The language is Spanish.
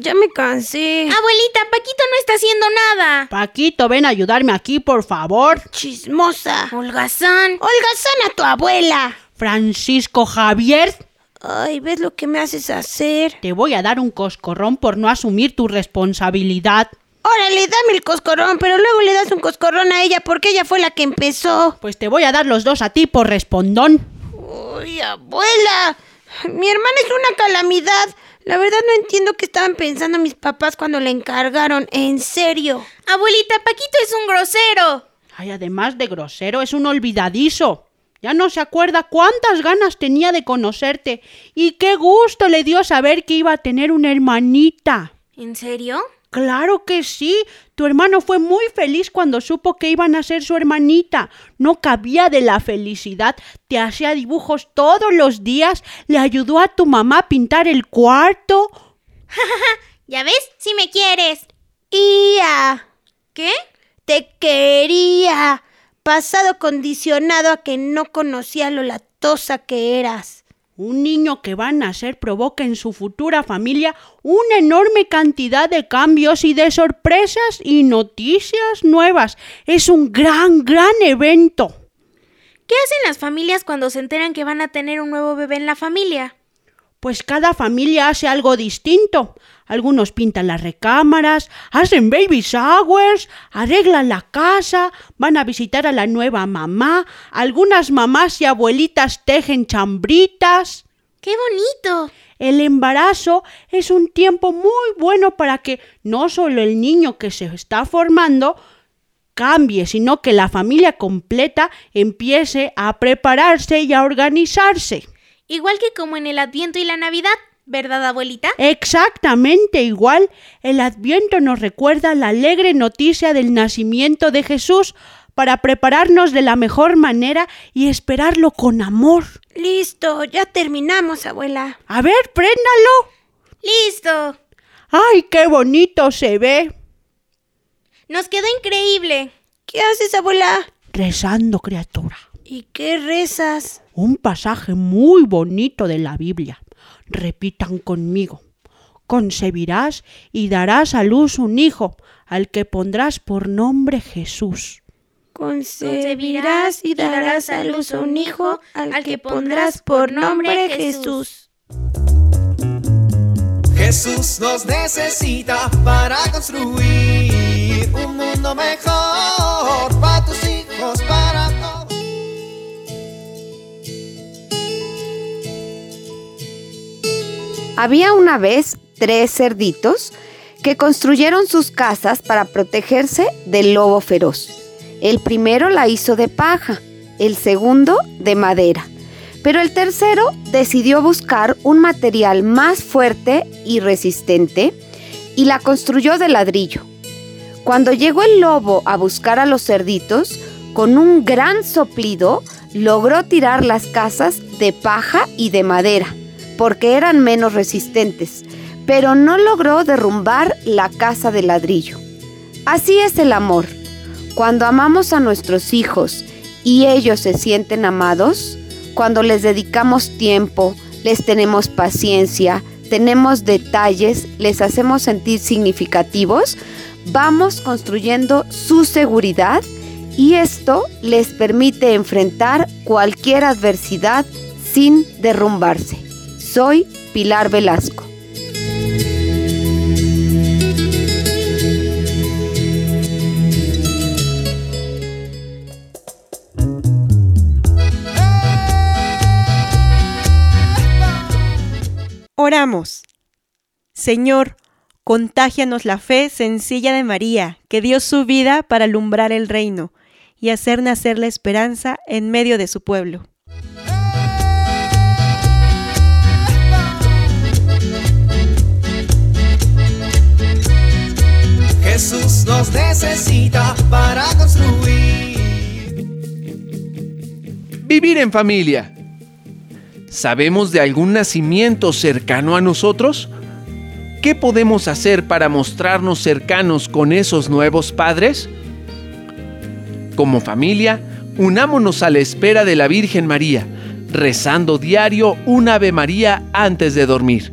Ya me cansé. Abuelita, Paquito no está haciendo nada. Paquito, ven a ayudarme aquí, por favor. Chismosa. Holgazán. Holgazán a tu abuela. Francisco Javier, Ay, ¿ves lo que me haces hacer? te voy a dar un coscorrón por no asumir tu responsabilidad. Órale, dame el coscorrón, pero luego le das un coscorrón a ella porque ella fue la que empezó. Pues te voy a dar los dos a ti por respondón. Uy, abuela. Mi hermana es una calamidad. La verdad no entiendo qué estaban pensando mis papás cuando le encargaron. En serio. Abuelita, Paquito es un grosero. Ay, además de grosero, es un olvidadizo. Ya no se acuerda cuántas ganas tenía de conocerte y qué gusto le dio saber que iba a tener una hermanita. ¿En serio? Claro que sí. Tu hermano fue muy feliz cuando supo que iban a ser su hermanita. No cabía de la felicidad. Te hacía dibujos todos los días. Le ayudó a tu mamá a pintar el cuarto. ¿Ya ves? Si me quieres. Ia, ¿Qué? te quería. Pasado condicionado a que no conocía lo latosa que eras. Un niño que va a nacer provoca en su futura familia una enorme cantidad de cambios y de sorpresas y noticias nuevas. Es un gran, gran evento. ¿Qué hacen las familias cuando se enteran que van a tener un nuevo bebé en la familia? Pues cada familia hace algo distinto. Algunos pintan las recámaras, hacen baby showers, arreglan la casa, van a visitar a la nueva mamá, algunas mamás y abuelitas tejen chambritas. ¡Qué bonito! El embarazo es un tiempo muy bueno para que no solo el niño que se está formando cambie, sino que la familia completa empiece a prepararse y a organizarse. Igual que como en el Adviento y la Navidad, ¿verdad, abuelita? Exactamente igual, el Adviento nos recuerda la alegre noticia del nacimiento de Jesús para prepararnos de la mejor manera y esperarlo con amor. Listo, ya terminamos, abuela. A ver, préndalo. ¡Listo! ¡Ay, qué bonito se ve! Nos quedó increíble. ¿Qué haces, abuela? Rezando, criatura. ¿Y qué rezas? Un pasaje muy bonito de la Biblia. Repitan conmigo. Concebirás y darás a luz un hijo, al que pondrás por nombre Jesús. Concebirás y darás a luz un hijo al que pondrás por nombre Jesús. Jesús nos necesita para construir un mundo mejor Había una vez tres cerditos que construyeron sus casas para protegerse del lobo feroz. El primero la hizo de paja, el segundo de madera, pero el tercero decidió buscar un material más fuerte y resistente y la construyó de ladrillo. Cuando llegó el lobo a buscar a los cerditos, con un gran soplido logró tirar las casas de paja y de madera, porque eran menos resistentes, pero no logró derrumbar la casa de ladrillo. Así es el amor. Cuando amamos a nuestros hijos y ellos se sienten amados, cuando les dedicamos tiempo, les tenemos paciencia, tenemos detalles, les hacemos sentir significativos, vamos construyendo su seguridad y esto les permite enfrentar cualquier adversidad sin derrumbarse. Soy Pilar Velasco. Oramos. Señor, contágianos la fe sencilla de María, que dio su vida para alumbrar el reino y hacer nacer la esperanza en medio de su pueblo. Necesita para construir. Vivir en familia. ¿Sabemos de algún nacimiento cercano a nosotros? ¿Qué podemos hacer para mostrarnos cercanos con esos nuevos padres? Como familia, unámonos a la espera de la Virgen María, rezando diario un Ave María antes de dormir.